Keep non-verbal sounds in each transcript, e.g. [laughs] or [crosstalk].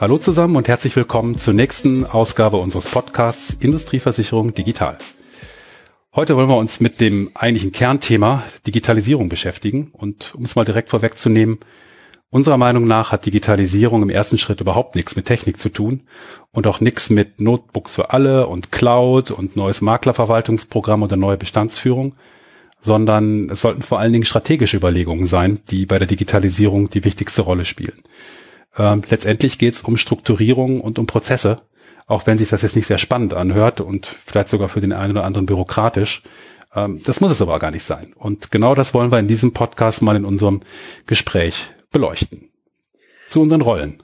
Hallo zusammen und herzlich willkommen zur nächsten Ausgabe unseres Podcasts Industrieversicherung Digital. Heute wollen wir uns mit dem eigentlichen Kernthema Digitalisierung beschäftigen und um es mal direkt vorwegzunehmen, unserer Meinung nach hat Digitalisierung im ersten Schritt überhaupt nichts mit Technik zu tun und auch nichts mit Notebooks für alle und Cloud und neues Maklerverwaltungsprogramm oder neue Bestandsführung, sondern es sollten vor allen Dingen strategische Überlegungen sein, die bei der Digitalisierung die wichtigste Rolle spielen. Ähm, letztendlich geht es um Strukturierung und um Prozesse, auch wenn sich das jetzt nicht sehr spannend anhört und vielleicht sogar für den einen oder anderen bürokratisch. Ähm, das muss es aber gar nicht sein. Und genau das wollen wir in diesem Podcast mal in unserem Gespräch beleuchten. Zu unseren Rollen.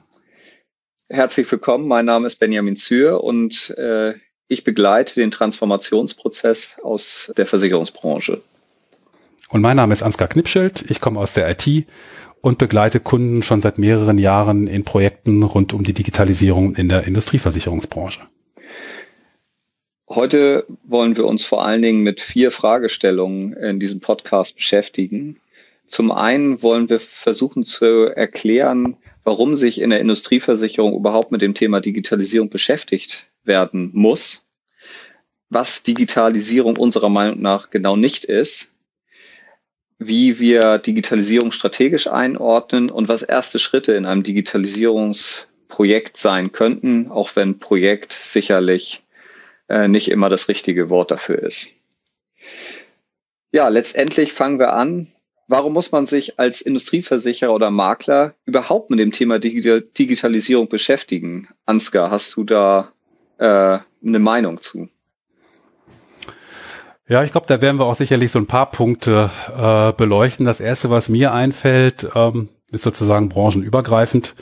Herzlich willkommen, mein Name ist Benjamin Zür und äh, ich begleite den Transformationsprozess aus der Versicherungsbranche. Und mein Name ist Ansgar Knipschild, ich komme aus der IT und begleite Kunden schon seit mehreren Jahren in Projekten rund um die Digitalisierung in der Industrieversicherungsbranche. Heute wollen wir uns vor allen Dingen mit vier Fragestellungen in diesem Podcast beschäftigen. Zum einen wollen wir versuchen zu erklären, warum sich in der Industrieversicherung überhaupt mit dem Thema Digitalisierung beschäftigt werden muss, was Digitalisierung unserer Meinung nach genau nicht ist wie wir Digitalisierung strategisch einordnen und was erste Schritte in einem Digitalisierungsprojekt sein könnten, auch wenn Projekt sicherlich äh, nicht immer das richtige Wort dafür ist. Ja, letztendlich fangen wir an. Warum muss man sich als Industrieversicherer oder Makler überhaupt mit dem Thema Digitalisierung beschäftigen? Ansgar, hast du da äh, eine Meinung zu? Ja, ich glaube, da werden wir auch sicherlich so ein paar Punkte äh, beleuchten. Das erste, was mir einfällt, ähm, ist sozusagen branchenübergreifend.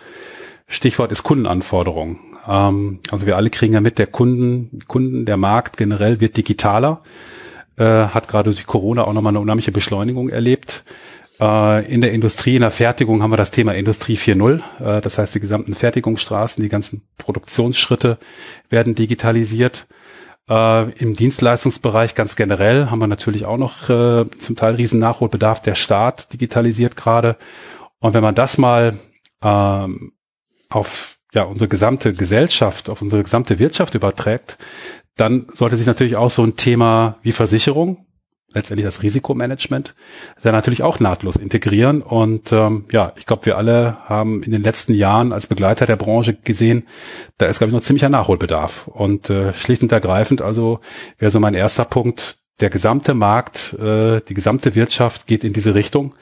Stichwort ist Kundenanforderung. Ähm, also wir alle kriegen ja mit, der Kunden, Kunden, der Markt generell wird digitaler, äh, hat gerade durch Corona auch nochmal eine unheimliche Beschleunigung erlebt. Äh, in der Industrie, in der Fertigung haben wir das Thema Industrie 4.0. Äh, das heißt, die gesamten Fertigungsstraßen, die ganzen Produktionsschritte werden digitalisiert. Äh, Im Dienstleistungsbereich ganz generell haben wir natürlich auch noch äh, zum Teil riesen Nachholbedarf. Der Staat digitalisiert gerade. Und wenn man das mal ähm, auf ja, unsere gesamte Gesellschaft, auf unsere gesamte Wirtschaft überträgt, dann sollte sich natürlich auch so ein Thema wie Versicherung letztendlich das Risikomanagement, da natürlich auch nahtlos integrieren. Und ähm, ja, ich glaube, wir alle haben in den letzten Jahren als Begleiter der Branche gesehen, da ist, glaube ich, noch ziemlicher Nachholbedarf. Und äh, schlicht und ergreifend, also wäre so mein erster Punkt, der gesamte Markt, äh, die gesamte Wirtschaft geht in diese Richtung.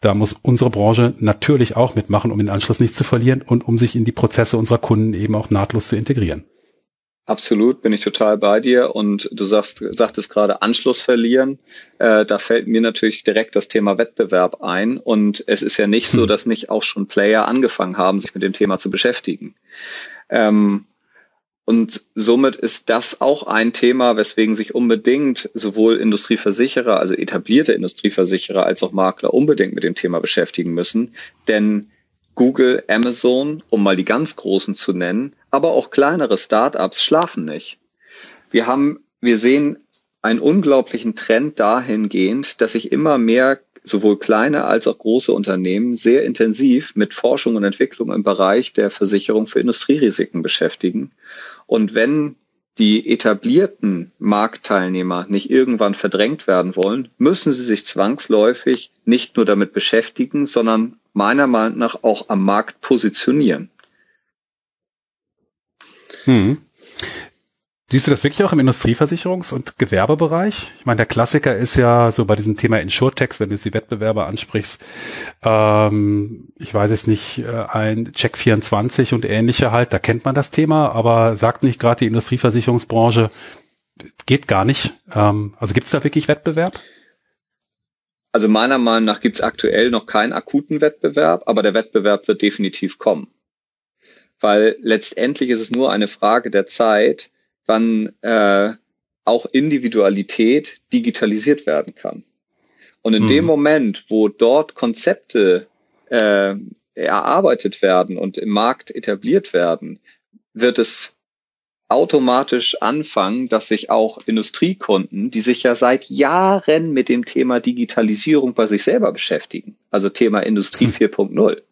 Da muss unsere Branche natürlich auch mitmachen, um den Anschluss nicht zu verlieren und um sich in die Prozesse unserer Kunden eben auch nahtlos zu integrieren. Absolut, bin ich total bei dir. Und du sagst, sagtest gerade Anschluss verlieren. Äh, da fällt mir natürlich direkt das Thema Wettbewerb ein. Und es ist ja nicht hm. so, dass nicht auch schon Player angefangen haben, sich mit dem Thema zu beschäftigen. Ähm, und somit ist das auch ein Thema, weswegen sich unbedingt sowohl Industrieversicherer, also etablierte Industrieversicherer als auch Makler unbedingt mit dem Thema beschäftigen müssen. Denn Google, Amazon, um mal die ganz großen zu nennen, aber auch kleinere Startups schlafen nicht. Wir haben, wir sehen einen unglaublichen Trend dahingehend, dass sich immer mehr sowohl kleine als auch große Unternehmen sehr intensiv mit Forschung und Entwicklung im Bereich der Versicherung für Industrierisiken beschäftigen. Und wenn die etablierten Marktteilnehmer nicht irgendwann verdrängt werden wollen, müssen sie sich zwangsläufig nicht nur damit beschäftigen, sondern meiner Meinung nach auch am Markt positionieren. Hm. Siehst du das wirklich auch im Industrieversicherungs- und Gewerbebereich? Ich meine, der Klassiker ist ja so bei diesem Thema Insurtext, wenn du jetzt die Wettbewerber ansprichst, ähm, ich weiß es nicht, äh, ein Check24 und ähnliche halt, da kennt man das Thema, aber sagt nicht gerade die Industrieversicherungsbranche, geht gar nicht. Ähm, also gibt es da wirklich Wettbewerb? Also meiner Meinung nach gibt es aktuell noch keinen akuten Wettbewerb, aber der Wettbewerb wird definitiv kommen. Weil letztendlich ist es nur eine Frage der Zeit, wann äh, auch Individualität digitalisiert werden kann. Und in mhm. dem Moment, wo dort Konzepte äh, erarbeitet werden und im Markt etabliert werden, wird es automatisch anfangen, dass sich auch Industriekunden, die sich ja seit Jahren mit dem Thema Digitalisierung bei sich selber beschäftigen, also Thema Industrie 4.0, hm.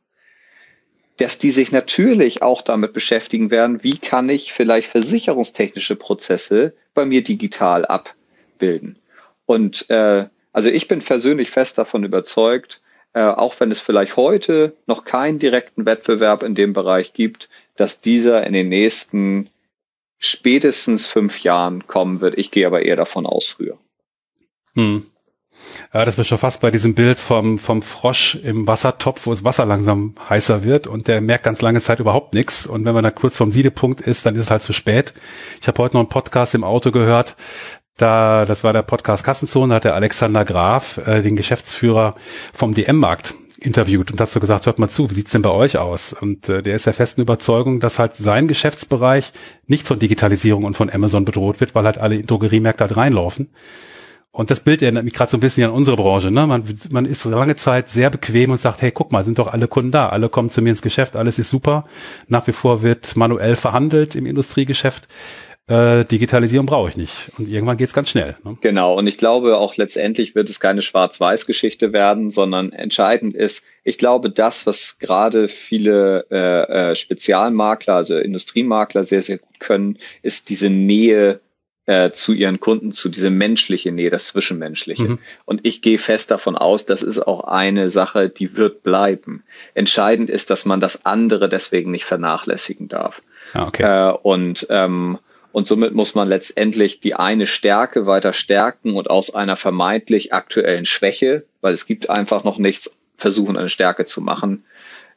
dass die sich natürlich auch damit beschäftigen werden, wie kann ich vielleicht versicherungstechnische Prozesse bei mir digital abbilden. Und äh, also ich bin persönlich fest davon überzeugt, äh, auch wenn es vielleicht heute noch keinen direkten Wettbewerb in dem Bereich gibt, dass dieser in den nächsten spätestens fünf Jahren kommen wird. Ich gehe aber eher davon aus früher. Hm. Ja, das wird schon fast bei diesem Bild vom, vom Frosch im Wassertopf, wo das Wasser langsam heißer wird und der merkt ganz lange Zeit überhaupt nichts. Und wenn man da kurz vom Siedepunkt ist, dann ist es halt zu spät. Ich habe heute noch einen Podcast im Auto gehört. Da, das war der Podcast Kassenzone, hat der Alexander Graf, äh, den Geschäftsführer vom DM-Markt, interviewt und so gesagt, hört mal zu, wie sieht's denn bei euch aus? Und äh, der ist der festen Überzeugung, dass halt sein Geschäftsbereich nicht von Digitalisierung und von Amazon bedroht wird, weil halt alle Drogeriemärkte halt reinlaufen. Und das Bild erinnert mich gerade so ein bisschen an unsere Branche. Ne? Man, man ist lange Zeit sehr bequem und sagt, hey, guck mal, sind doch alle Kunden da, alle kommen zu mir ins Geschäft, alles ist super. Nach wie vor wird manuell verhandelt im Industriegeschäft. Äh, Digitalisierung brauche ich nicht. Und irgendwann geht's ganz schnell. Ne? Genau, und ich glaube auch letztendlich wird es keine Schwarz-Weiß-Geschichte werden, sondern entscheidend ist, ich glaube, das, was gerade viele äh, äh, Spezialmakler, also Industriemakler sehr, sehr gut können, ist diese Nähe äh, zu ihren Kunden, zu diese menschliche Nähe, das Zwischenmenschliche. Mhm. Und ich gehe fest davon aus, das ist auch eine Sache, die wird bleiben. Entscheidend ist, dass man das andere deswegen nicht vernachlässigen darf. Ah, okay. Äh, und ähm, und somit muss man letztendlich die eine Stärke weiter stärken und aus einer vermeintlich aktuellen Schwäche, weil es gibt einfach noch nichts, versuchen eine Stärke zu machen,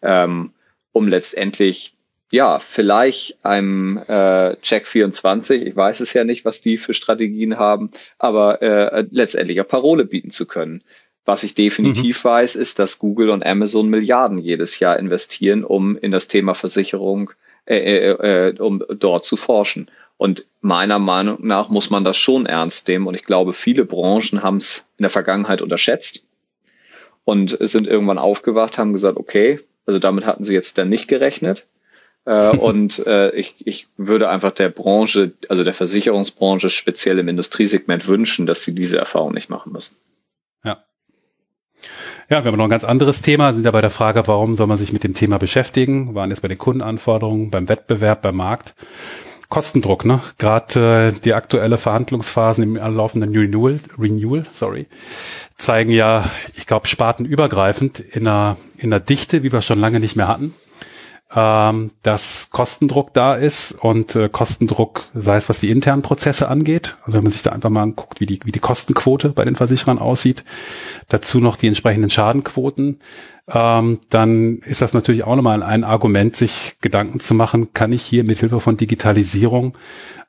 ähm, um letztendlich ja, vielleicht einem äh, Check 24, ich weiß es ja nicht, was die für Strategien haben, aber äh, letztendlich eine Parole bieten zu können. Was ich definitiv mhm. weiß, ist, dass Google und Amazon Milliarden jedes Jahr investieren, um in das Thema Versicherung, äh, äh, äh, um dort zu forschen. Und meiner Meinung nach muss man das schon ernst nehmen. Und ich glaube, viele Branchen haben es in der Vergangenheit unterschätzt und sind irgendwann aufgewacht, haben gesagt, okay, also damit hatten sie jetzt dann nicht gerechnet. Äh, [laughs] und äh, ich, ich würde einfach der Branche, also der Versicherungsbranche speziell im Industriesegment wünschen, dass sie diese Erfahrung nicht machen müssen. Ja. Ja, wir haben noch ein ganz anderes Thema, sind ja bei der Frage, warum soll man sich mit dem Thema beschäftigen? Wir waren jetzt bei den Kundenanforderungen, beim Wettbewerb, beim Markt. Kostendruck, ne? Gerade äh, die aktuelle Verhandlungsphasen im laufenden Renewal, Renewal, sorry, zeigen ja, ich glaube, spartenübergreifend in einer, in einer Dichte, wie wir schon lange nicht mehr hatten ähm, dass Kostendruck da ist und äh, Kostendruck, sei es was die internen Prozesse angeht, also wenn man sich da einfach mal anguckt, wie die, wie die Kostenquote bei den Versicherern aussieht, dazu noch die entsprechenden Schadenquoten, ähm, dann ist das natürlich auch nochmal ein Argument, sich Gedanken zu machen, kann ich hier mit Hilfe von Digitalisierung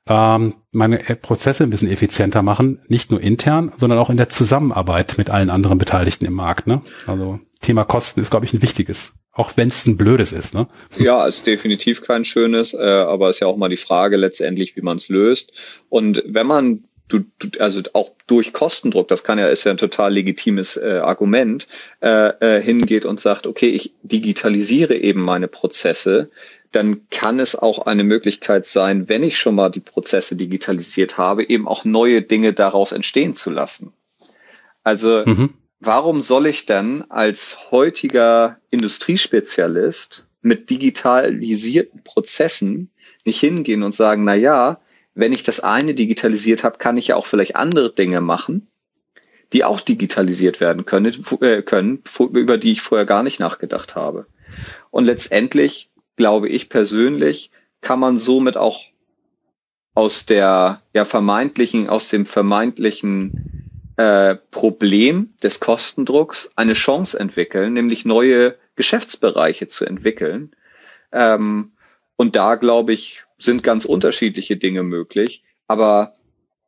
ähm, meine Prozesse ein bisschen effizienter machen, nicht nur intern, sondern auch in der Zusammenarbeit mit allen anderen Beteiligten im Markt. Ne? Also Thema Kosten ist, glaube ich, ein wichtiges. Auch wenn es ein blödes ist, ne? [laughs] Ja, ist definitiv kein schönes, äh, aber ist ja auch mal die Frage letztendlich, wie man es löst. Und wenn man du, du, also auch durch Kostendruck, das kann ja ist ja ein total legitimes äh, Argument, äh, äh, hingeht und sagt, okay, ich digitalisiere eben meine Prozesse, dann kann es auch eine Möglichkeit sein, wenn ich schon mal die Prozesse digitalisiert habe, eben auch neue Dinge daraus entstehen zu lassen. Also mhm warum soll ich denn als heutiger Industriespezialist mit digitalisierten Prozessen nicht hingehen und sagen, na ja, wenn ich das eine digitalisiert habe, kann ich ja auch vielleicht andere Dinge machen, die auch digitalisiert werden können, äh, können, über die ich vorher gar nicht nachgedacht habe. Und letztendlich glaube ich persönlich, kann man somit auch aus der ja vermeintlichen, aus dem vermeintlichen äh, Problem des Kostendrucks eine Chance entwickeln, nämlich neue Geschäftsbereiche zu entwickeln. Ähm, und da, glaube ich, sind ganz unterschiedliche Dinge möglich. Aber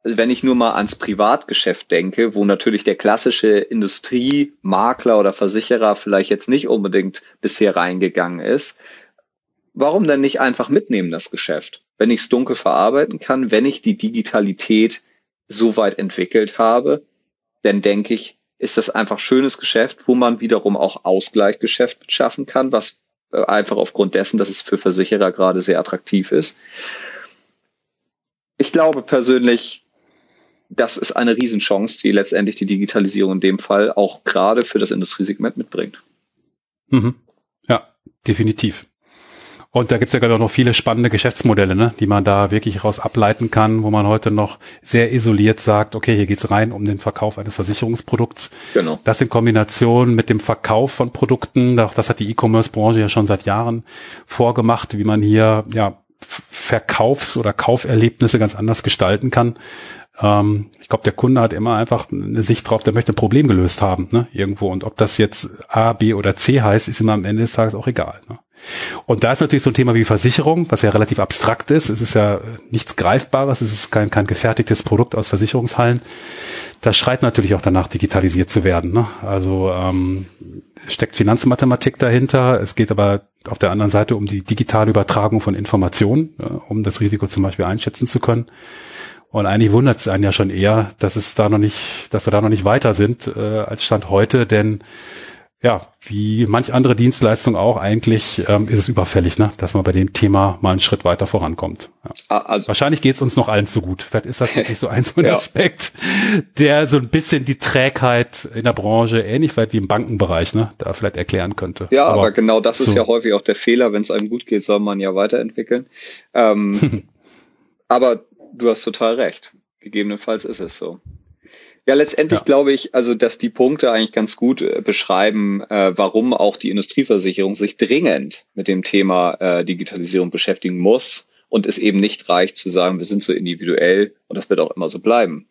wenn ich nur mal ans Privatgeschäft denke, wo natürlich der klassische Industriemakler oder Versicherer vielleicht jetzt nicht unbedingt bisher reingegangen ist, warum denn nicht einfach mitnehmen das Geschäft? Wenn ich es dunkel verarbeiten kann, wenn ich die Digitalität so weit entwickelt habe, denn denke ich, ist das einfach schönes Geschäft, wo man wiederum auch Ausgleichsgeschäft schaffen kann, was äh, einfach aufgrund dessen, dass es für Versicherer gerade sehr attraktiv ist. Ich glaube persönlich, das ist eine Riesenchance, die letztendlich die Digitalisierung in dem Fall auch gerade für das Industriesegment mitbringt. Mhm. Ja, definitiv. Und da gibt es ja gerade auch noch viele spannende Geschäftsmodelle, ne, die man da wirklich raus ableiten kann, wo man heute noch sehr isoliert sagt, okay, hier geht's rein um den Verkauf eines Versicherungsprodukts. Genau. Das in Kombination mit dem Verkauf von Produkten, auch das hat die E-Commerce-Branche ja schon seit Jahren vorgemacht, wie man hier ja Verkaufs- oder Kauferlebnisse ganz anders gestalten kann. Ähm, ich glaube, der Kunde hat immer einfach eine Sicht drauf, der möchte ein Problem gelöst haben, ne, irgendwo. Und ob das jetzt A, B oder C heißt, ist ihm am Ende des Tages auch egal. Ne? Und da ist natürlich so ein Thema wie Versicherung, was ja relativ abstrakt ist. Es ist ja nichts Greifbares, es ist kein, kein gefertigtes Produkt aus Versicherungshallen. Das schreit natürlich auch danach, digitalisiert zu werden. Ne? Also ähm, steckt Finanzmathematik dahinter. Es geht aber auf der anderen Seite um die digitale Übertragung von Informationen, ja, um das Risiko zum Beispiel einschätzen zu können. Und eigentlich wundert es einen ja schon eher, dass es da noch nicht, dass wir da noch nicht weiter sind äh, als Stand heute, denn ja, wie manch andere Dienstleistung auch, eigentlich ähm, ist es überfällig, ne, dass man bei dem Thema mal einen Schritt weiter vorankommt. Ja. Ah, also, Wahrscheinlich geht es uns noch allen zu gut. Vielleicht ist das [laughs] wirklich so ein, so ein ja. Aspekt, der so ein bisschen die Trägheit in der Branche, ähnlich weit wie im Bankenbereich, ne, da vielleicht erklären könnte. Ja, aber, aber genau das so. ist ja häufig auch der Fehler. Wenn es einem gut geht, soll man ja weiterentwickeln. Ähm, [laughs] aber du hast total recht. Gegebenenfalls ist es so. Ja, letztendlich ja. glaube ich, also dass die Punkte eigentlich ganz gut äh, beschreiben, äh, warum auch die Industrieversicherung sich dringend mit dem Thema äh, Digitalisierung beschäftigen muss und es eben nicht reicht zu sagen, wir sind so individuell und das wird auch immer so bleiben.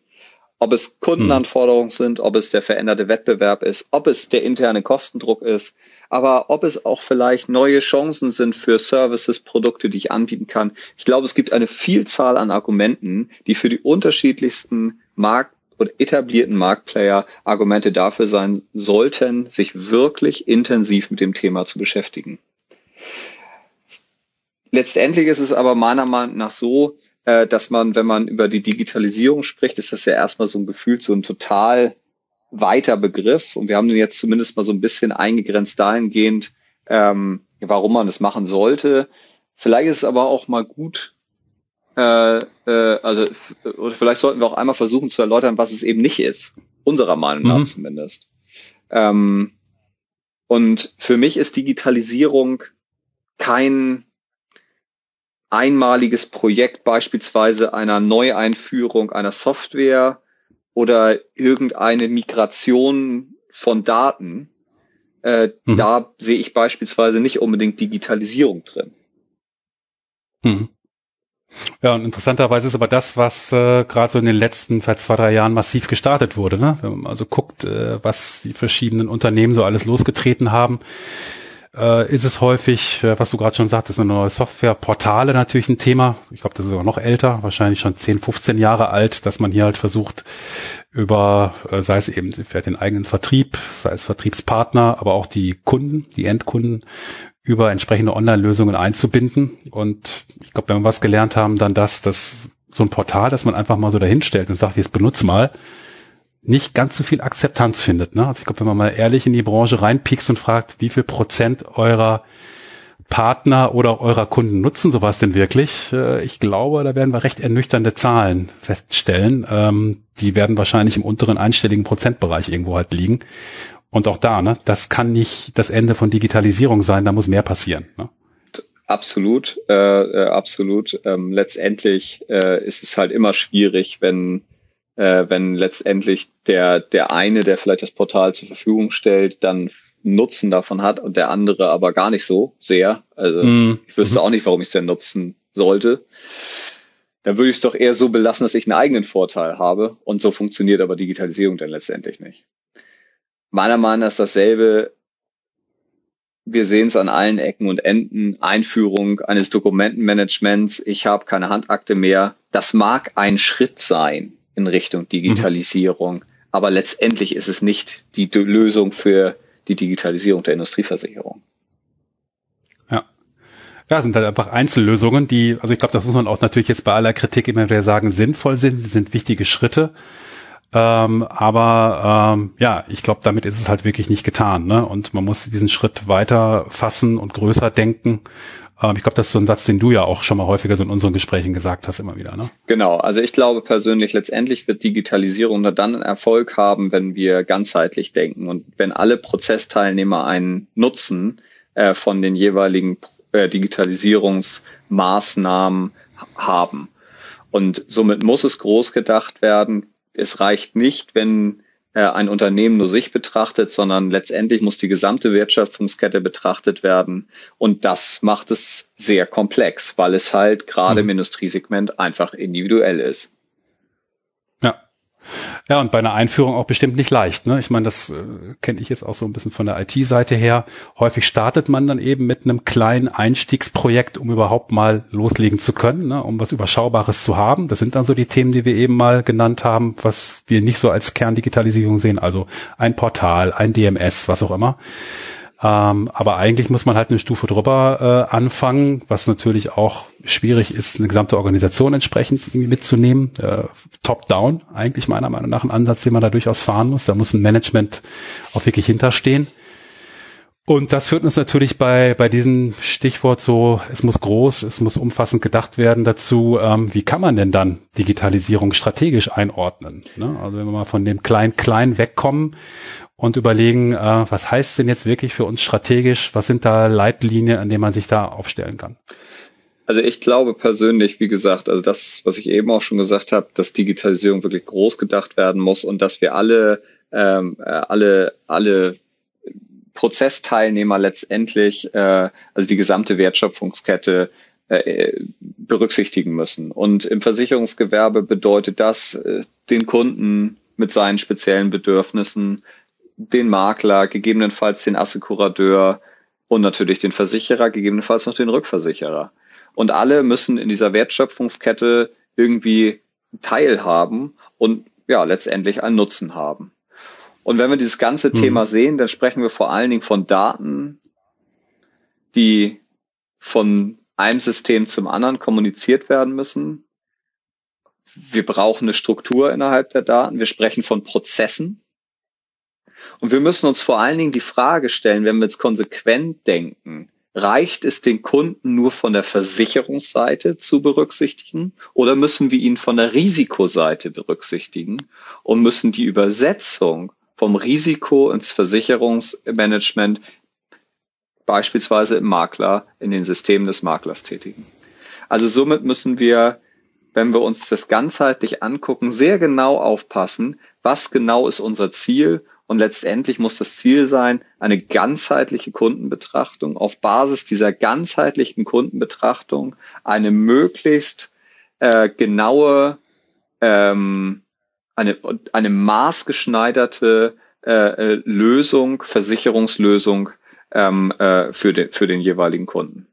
Ob es Kundenanforderungen hm. sind, ob es der veränderte Wettbewerb ist, ob es der interne Kostendruck ist, aber ob es auch vielleicht neue Chancen sind für Services, Produkte, die ich anbieten kann. Ich glaube, es gibt eine Vielzahl an Argumenten, die für die unterschiedlichsten Markt und etablierten Marktplayer Argumente dafür sein sollten, sich wirklich intensiv mit dem Thema zu beschäftigen. Letztendlich ist es aber meiner Meinung nach so, äh, dass man, wenn man über die Digitalisierung spricht, ist das ja erstmal so ein Gefühl, so ein total weiter Begriff. Und wir haben den jetzt zumindest mal so ein bisschen eingegrenzt dahingehend, ähm, warum man das machen sollte. Vielleicht ist es aber auch mal gut, äh, äh, also oder vielleicht sollten wir auch einmal versuchen zu erläutern, was es eben nicht ist, unserer Meinung nach mhm. zumindest. Ähm, und für mich ist Digitalisierung kein einmaliges Projekt beispielsweise einer Neueinführung einer Software oder irgendeine Migration von Daten. Äh, mhm. Da sehe ich beispielsweise nicht unbedingt Digitalisierung drin. Mhm. Ja, und interessanterweise ist aber das, was äh, gerade so in den letzten vielleicht zwei, drei Jahren massiv gestartet wurde. Ne? Wenn man also guckt, äh, was die verschiedenen Unternehmen so alles losgetreten haben, äh, ist es häufig, äh, was du gerade schon sagtest, eine neue Software, Portale natürlich ein Thema. Ich glaube, das ist sogar noch älter, wahrscheinlich schon 10, 15 Jahre alt, dass man hier halt versucht, über, äh, sei es eben für den eigenen Vertrieb, sei es Vertriebspartner, aber auch die Kunden, die Endkunden, über entsprechende Online-Lösungen einzubinden. Und ich glaube, wenn wir was gelernt haben, dann das, dass so ein Portal, dass man einfach mal so dahinstellt und sagt, jetzt benutz mal, nicht ganz so viel Akzeptanz findet. Ne? Also ich glaube, wenn man mal ehrlich in die Branche reinpiekst und fragt, wie viel Prozent eurer Partner oder eurer Kunden nutzen sowas denn wirklich? Äh, ich glaube, da werden wir recht ernüchternde Zahlen feststellen. Ähm, die werden wahrscheinlich im unteren einstelligen Prozentbereich irgendwo halt liegen. Und auch da, ne, das kann nicht das Ende von Digitalisierung sein, da muss mehr passieren. Ne? Absolut, äh, äh, absolut. Ähm, letztendlich äh, ist es halt immer schwierig, wenn äh, wenn letztendlich der der eine, der vielleicht das Portal zur Verfügung stellt, dann Nutzen davon hat und der andere aber gar nicht so sehr. Also mm. ich wüsste auch nicht, warum ich es denn nutzen sollte. Dann würde ich es doch eher so belassen, dass ich einen eigenen Vorteil habe. Und so funktioniert aber Digitalisierung dann letztendlich nicht meiner Meinung nach ist dasselbe. Wir sehen es an allen Ecken und Enden. Einführung eines Dokumentenmanagements. Ich habe keine Handakte mehr. Das mag ein Schritt sein in Richtung Digitalisierung, mhm. aber letztendlich ist es nicht die Lösung für die Digitalisierung der Industrieversicherung. Ja. Ja, sind halt einfach Einzellösungen, die, also ich glaube, das muss man auch natürlich jetzt bei aller Kritik immer wieder sagen, sinnvoll sind. Sie sind wichtige Schritte. Ähm, aber ähm, ja, ich glaube, damit ist es halt wirklich nicht getan. Ne? Und man muss diesen Schritt weiter fassen und größer denken. Ähm, ich glaube, das ist so ein Satz, den du ja auch schon mal häufiger so in unseren Gesprächen gesagt hast, immer wieder. Ne? Genau, also ich glaube persönlich, letztendlich wird Digitalisierung nur dann Erfolg haben, wenn wir ganzheitlich denken und wenn alle Prozessteilnehmer einen Nutzen äh, von den jeweiligen äh, Digitalisierungsmaßnahmen haben. Und somit muss es groß gedacht werden. Es reicht nicht, wenn äh, ein Unternehmen nur sich betrachtet, sondern letztendlich muss die gesamte Wertschöpfungskette betrachtet werden. Und das macht es sehr komplex, weil es halt gerade mhm. im Industriesegment einfach individuell ist. Ja, und bei einer Einführung auch bestimmt nicht leicht. Ne? Ich meine, das äh, kenne ich jetzt auch so ein bisschen von der IT-Seite her. Häufig startet man dann eben mit einem kleinen Einstiegsprojekt, um überhaupt mal loslegen zu können, ne? um was Überschaubares zu haben. Das sind dann so die Themen, die wir eben mal genannt haben, was wir nicht so als Kerndigitalisierung sehen. Also ein Portal, ein DMS, was auch immer. Ähm, aber eigentlich muss man halt eine Stufe drüber äh, anfangen, was natürlich auch schwierig ist, eine gesamte Organisation entsprechend irgendwie mitzunehmen. Äh, Top-down eigentlich meiner Meinung nach ein Ansatz, den man da durchaus fahren muss. Da muss ein Management auch wirklich hinterstehen. Und das führt uns natürlich bei, bei diesem Stichwort so, es muss groß, es muss umfassend gedacht werden dazu, ähm, wie kann man denn dann Digitalisierung strategisch einordnen? Ne? Also wenn wir mal von dem Klein-Klein wegkommen und überlegen, äh, was heißt denn jetzt wirklich für uns strategisch? Was sind da Leitlinien, an denen man sich da aufstellen kann? Also ich glaube persönlich, wie gesagt, also das, was ich eben auch schon gesagt habe, dass Digitalisierung wirklich groß gedacht werden muss und dass wir alle, ähm, äh, alle, alle Prozessteilnehmer letztendlich, äh, also die gesamte Wertschöpfungskette äh, berücksichtigen müssen. Und im Versicherungsgewerbe bedeutet das, äh, den Kunden mit seinen speziellen Bedürfnissen den Makler, gegebenenfalls den Assekurateur und natürlich den Versicherer, gegebenenfalls noch den Rückversicherer. Und alle müssen in dieser Wertschöpfungskette irgendwie teilhaben und ja, letztendlich einen Nutzen haben. Und wenn wir dieses ganze mhm. Thema sehen, dann sprechen wir vor allen Dingen von Daten, die von einem System zum anderen kommuniziert werden müssen. Wir brauchen eine Struktur innerhalb der Daten. Wir sprechen von Prozessen. Und wir müssen uns vor allen Dingen die Frage stellen, wenn wir jetzt konsequent denken, reicht es den Kunden nur von der Versicherungsseite zu berücksichtigen oder müssen wir ihn von der Risikoseite berücksichtigen und müssen die Übersetzung vom Risiko ins Versicherungsmanagement beispielsweise im Makler, in den Systemen des Maklers tätigen. Also somit müssen wir, wenn wir uns das ganzheitlich angucken, sehr genau aufpassen, was genau ist unser Ziel und letztendlich muss das Ziel sein, eine ganzheitliche Kundenbetrachtung, auf Basis dieser ganzheitlichen Kundenbetrachtung eine möglichst äh, genaue, ähm, eine, eine maßgeschneiderte äh, äh, Lösung, Versicherungslösung ähm, äh, für, den, für den jeweiligen Kunden.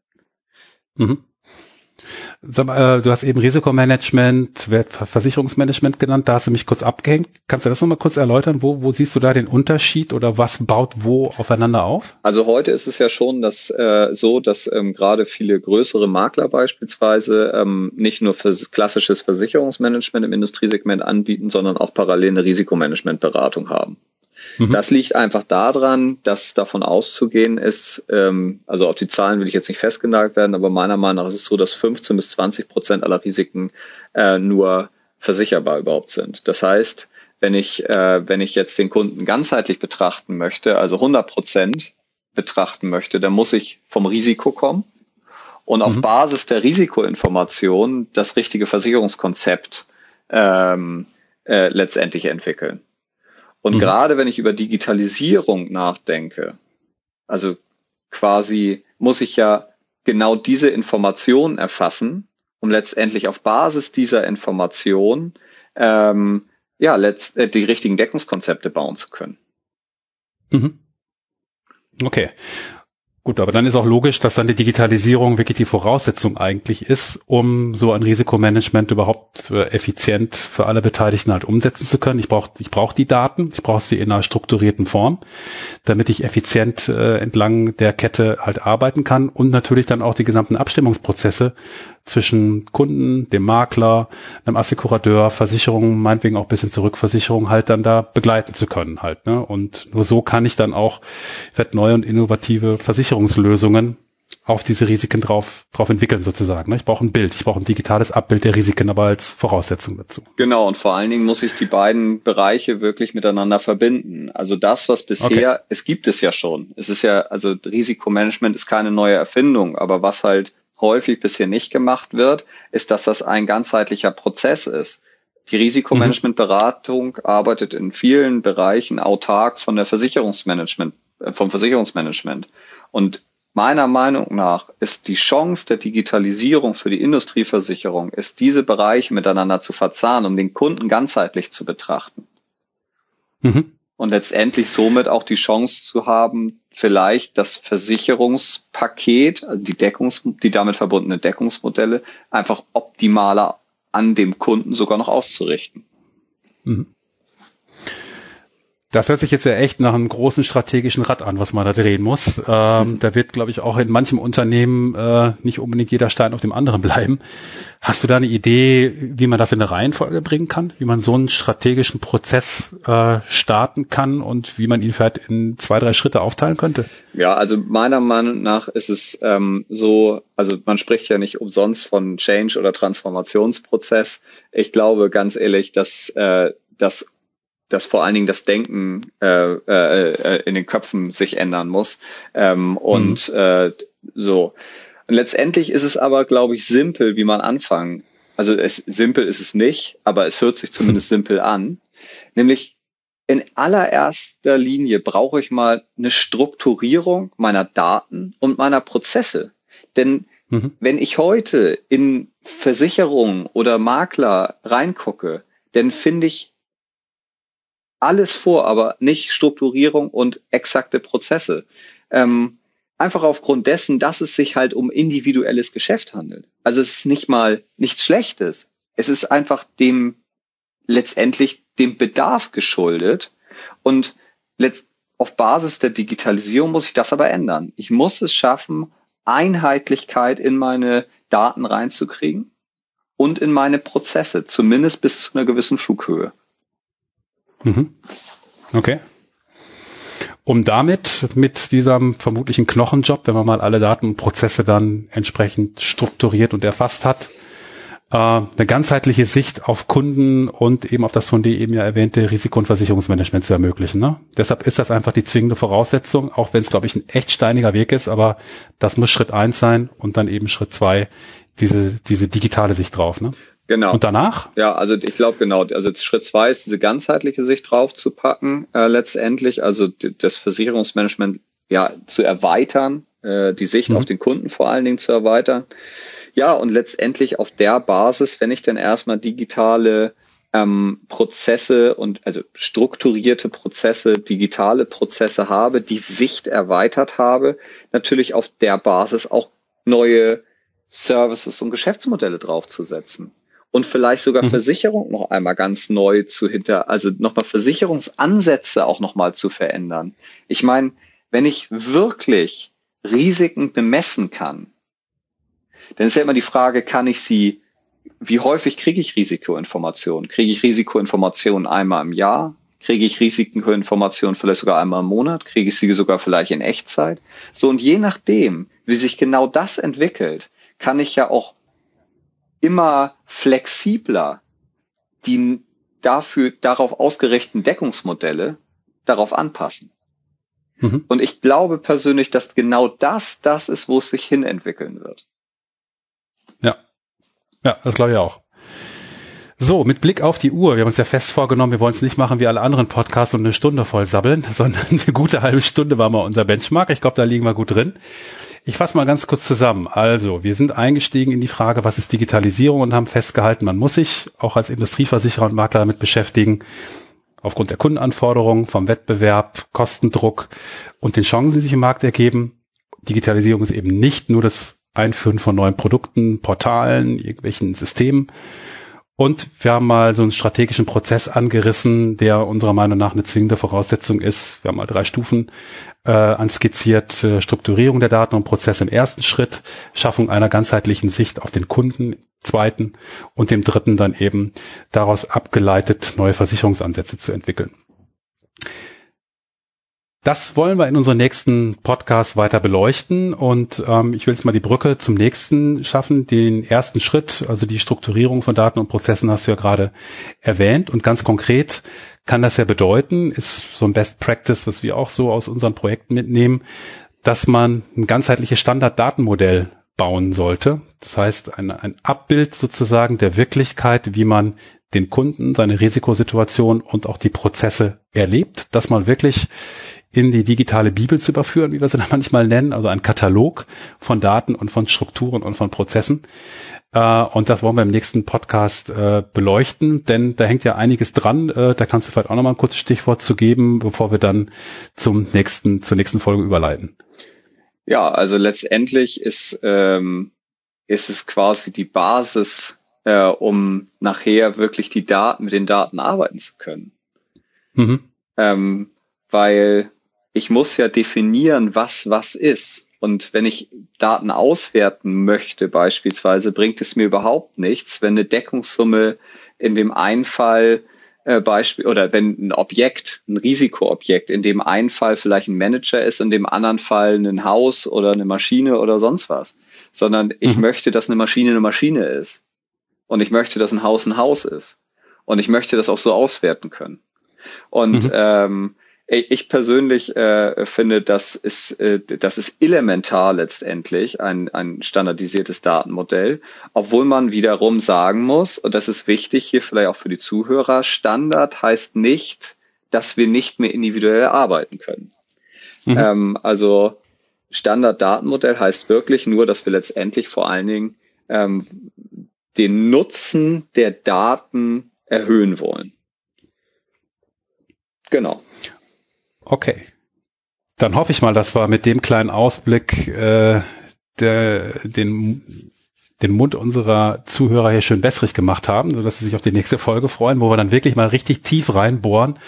Mhm. Äh, du hast eben Risikomanagement, Versicherungsmanagement genannt, da hast du mich kurz abgehängt. Kannst du das nochmal kurz erläutern? Wo, wo siehst du da den Unterschied oder was baut wo aufeinander auf? Also heute ist es ja schon dass, äh, so, dass ähm, gerade viele größere Makler beispielsweise ähm, nicht nur für klassisches Versicherungsmanagement im Industriesegment anbieten, sondern auch parallel eine Risikomanagementberatung haben. Mhm. Das liegt einfach daran, dass davon auszugehen ist, ähm, also auf die Zahlen will ich jetzt nicht festgenagelt werden, aber meiner Meinung nach ist es so, dass 15 bis 20 Prozent aller Risiken äh, nur versicherbar überhaupt sind. Das heißt, wenn ich, äh, wenn ich jetzt den Kunden ganzheitlich betrachten möchte, also 100 Prozent betrachten möchte, dann muss ich vom Risiko kommen und auf mhm. Basis der Risikoinformation das richtige Versicherungskonzept ähm, äh, letztendlich entwickeln. Und mhm. gerade wenn ich über Digitalisierung nachdenke, also quasi muss ich ja genau diese Information erfassen, um letztendlich auf Basis dieser Information ähm, ja letzt, äh, die richtigen Deckungskonzepte bauen zu können. Mhm. Okay. Gut, aber dann ist auch logisch, dass dann die Digitalisierung wirklich die Voraussetzung eigentlich ist, um so ein Risikomanagement überhaupt äh, effizient für alle Beteiligten halt umsetzen zu können. Ich brauche ich brauch die Daten, ich brauche sie in einer strukturierten Form, damit ich effizient äh, entlang der Kette halt arbeiten kann und natürlich dann auch die gesamten Abstimmungsprozesse zwischen Kunden, dem Makler, einem Assekurateur, Versicherungen, meinetwegen auch bis hin zur Rückversicherung halt dann da begleiten zu können halt. Ne? Und nur so kann ich dann auch werd neue und innovative Versicherungslösungen auf diese Risiken drauf, drauf entwickeln sozusagen. Ne? Ich brauche ein Bild, ich brauche ein digitales Abbild der Risiken, aber als Voraussetzung dazu. Genau, und vor allen Dingen muss ich die beiden Bereiche wirklich miteinander verbinden. Also das, was bisher, okay. es gibt es ja schon. Es ist ja, also Risikomanagement ist keine neue Erfindung, aber was halt häufig bisher nicht gemacht wird, ist, dass das ein ganzheitlicher Prozess ist. Die Risikomanagementberatung mhm. arbeitet in vielen Bereichen autark von der Versicherungsmanagement, äh, vom Versicherungsmanagement. Und Meiner Meinung nach ist die Chance der Digitalisierung für die Industrieversicherung, ist diese Bereiche miteinander zu verzahnen, um den Kunden ganzheitlich zu betrachten. Mhm. Und letztendlich somit auch die Chance zu haben, vielleicht das Versicherungspaket, also die Deckungs, die damit verbundene Deckungsmodelle einfach optimaler an dem Kunden sogar noch auszurichten. Mhm. Das hört sich jetzt ja echt nach einem großen strategischen Rad an, was man da drehen muss. Ähm, da wird, glaube ich, auch in manchem Unternehmen äh, nicht unbedingt jeder Stein auf dem anderen bleiben. Hast du da eine Idee, wie man das in eine Reihenfolge bringen kann? Wie man so einen strategischen Prozess äh, starten kann und wie man ihn vielleicht in zwei, drei Schritte aufteilen könnte? Ja, also meiner Meinung nach ist es ähm, so, also man spricht ja nicht umsonst von Change oder Transformationsprozess. Ich glaube ganz ehrlich, dass äh, das dass vor allen Dingen das Denken äh, äh, äh, in den Köpfen sich ändern muss. Ähm, und mhm. äh, so. Und letztendlich ist es aber, glaube ich, simpel, wie man anfangen. Also es, simpel ist es nicht, aber es hört sich zumindest [laughs] simpel an. Nämlich in allererster Linie brauche ich mal eine Strukturierung meiner Daten und meiner Prozesse. Denn mhm. wenn ich heute in Versicherungen oder Makler reingucke, dann finde ich alles vor, aber nicht Strukturierung und exakte Prozesse. Ähm, einfach aufgrund dessen, dass es sich halt um individuelles Geschäft handelt. Also es ist nicht mal nichts Schlechtes. Es ist einfach dem letztendlich dem Bedarf geschuldet und auf Basis der Digitalisierung muss ich das aber ändern. Ich muss es schaffen, Einheitlichkeit in meine Daten reinzukriegen und in meine Prozesse, zumindest bis zu einer gewissen Flughöhe. Mhm. Okay. Um damit mit diesem vermutlichen Knochenjob, wenn man mal alle Daten und Prozesse dann entsprechend strukturiert und erfasst hat, äh, eine ganzheitliche Sicht auf Kunden und eben auf das von dir eben ja erwähnte Risiko- und Versicherungsmanagement zu ermöglichen. Ne? Deshalb ist das einfach die zwingende Voraussetzung, auch wenn es, glaube ich, ein echt steiniger Weg ist, aber das muss Schritt eins sein und dann eben Schritt zwei diese, diese digitale Sicht drauf. Ne? Genau. Und danach? Ja, also ich glaube genau. Also Schritt zwei ist diese ganzheitliche Sicht draufzupacken, äh, letztendlich, also das Versicherungsmanagement ja zu erweitern, äh, die Sicht mhm. auf den Kunden vor allen Dingen zu erweitern. Ja, und letztendlich auf der Basis, wenn ich dann erstmal digitale ähm, Prozesse und also strukturierte Prozesse, digitale Prozesse habe, die Sicht erweitert habe, natürlich auf der Basis auch neue Services und Geschäftsmodelle draufzusetzen und vielleicht sogar mhm. Versicherung noch einmal ganz neu zu hinter, also nochmal Versicherungsansätze auch nochmal zu verändern. Ich meine, wenn ich wirklich Risiken bemessen kann, dann ist ja immer die Frage, kann ich sie, wie häufig kriege ich Risikoinformationen? Kriege ich Risikoinformationen einmal im Jahr? Kriege ich Risikoinformationen vielleicht sogar einmal im Monat? Kriege ich sie sogar vielleicht in Echtzeit? So, und je nachdem, wie sich genau das entwickelt, kann ich ja auch immer flexibler die dafür darauf ausgerichteten Deckungsmodelle darauf anpassen. Mhm. Und ich glaube persönlich, dass genau das das ist, wo es sich hin entwickeln wird. Ja. Ja, das glaube ich auch. So, mit Blick auf die Uhr, wir haben uns ja fest vorgenommen, wir wollen es nicht machen wie alle anderen Podcasts und eine Stunde voll sabbeln, [laughs] sondern eine gute halbe Stunde war mal unser Benchmark. Ich glaube, da liegen wir gut drin. Ich fasse mal ganz kurz zusammen. Also, wir sind eingestiegen in die Frage, was ist Digitalisierung und haben festgehalten, man muss sich auch als Industrieversicherer und Makler damit beschäftigen, aufgrund der Kundenanforderungen, vom Wettbewerb, Kostendruck und den Chancen, die sich im Markt ergeben. Digitalisierung ist eben nicht nur das Einführen von neuen Produkten, Portalen, irgendwelchen Systemen, und wir haben mal so einen strategischen Prozess angerissen, der unserer Meinung nach eine zwingende Voraussetzung ist. Wir haben mal drei Stufen äh, anskizziert. Äh, Strukturierung der Daten und Prozesse im ersten Schritt, Schaffung einer ganzheitlichen Sicht auf den Kunden zweiten und dem dritten dann eben daraus abgeleitet neue Versicherungsansätze zu entwickeln. Das wollen wir in unserem nächsten Podcast weiter beleuchten und ähm, ich will jetzt mal die Brücke zum nächsten schaffen. Den ersten Schritt, also die Strukturierung von Daten und Prozessen hast du ja gerade erwähnt und ganz konkret kann das ja bedeuten, ist so ein Best Practice, was wir auch so aus unseren Projekten mitnehmen, dass man ein ganzheitliches Standarddatenmodell bauen sollte. Das heißt, ein, ein Abbild sozusagen der Wirklichkeit, wie man den Kunden, seine Risikosituation und auch die Prozesse erlebt, dass man wirklich in die digitale Bibel zu überführen, wie wir sie da [laughs] manchmal nennen, also ein Katalog von Daten und von Strukturen und von Prozessen. Äh, und das wollen wir im nächsten Podcast äh, beleuchten, denn da hängt ja einiges dran. Äh, da kannst du vielleicht auch noch mal ein kurzes Stichwort zu geben, bevor wir dann zum nächsten, zur nächsten Folge überleiten. Ja, also letztendlich ist, ähm, ist es quasi die Basis, äh, um nachher wirklich die Daten mit den Daten arbeiten zu können. Mhm. Ähm, weil ich muss ja definieren, was was ist. Und wenn ich Daten auswerten möchte beispielsweise, bringt es mir überhaupt nichts, wenn eine Deckungssumme in dem einen Fall äh, Beispiel oder wenn ein Objekt, ein Risikoobjekt, in dem einen Fall vielleicht ein Manager ist, in dem anderen Fall ein Haus oder eine Maschine oder sonst was, sondern ich mhm. möchte, dass eine Maschine eine Maschine ist und ich möchte, dass ein Haus ein Haus ist und ich möchte das auch so auswerten können. Und mhm. ähm, ich persönlich äh, finde, das ist, äh, das ist elementar letztendlich ein, ein standardisiertes Datenmodell, obwohl man wiederum sagen muss, und das ist wichtig hier vielleicht auch für die Zuhörer, Standard heißt nicht, dass wir nicht mehr individuell arbeiten können. Mhm. Ähm, also Standard-Datenmodell heißt wirklich nur, dass wir letztendlich vor allen Dingen ähm, den Nutzen der Daten erhöhen wollen. Genau. Okay. Dann hoffe ich mal, dass wir mit dem kleinen Ausblick äh, der, den, den Mund unserer Zuhörer hier schön wässrig gemacht haben, sodass sie sich auf die nächste Folge freuen, wo wir dann wirklich mal richtig tief reinbohren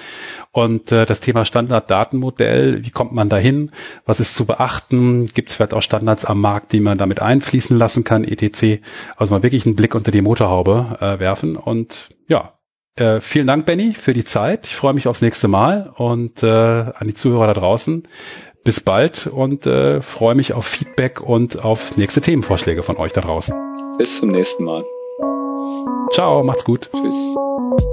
und äh, das Thema Standarddatenmodell, wie kommt man dahin, was ist zu beachten, gibt es vielleicht auch Standards am Markt, die man damit einfließen lassen kann, etc. Also mal wirklich einen Blick unter die Motorhaube äh, werfen und ja, äh, vielen Dank, Benny, für die Zeit. Ich freue mich aufs nächste Mal und äh, an die Zuhörer da draußen. Bis bald und äh, freue mich auf Feedback und auf nächste Themenvorschläge von euch da draußen. Bis zum nächsten Mal. Ciao, macht's gut. Tschüss.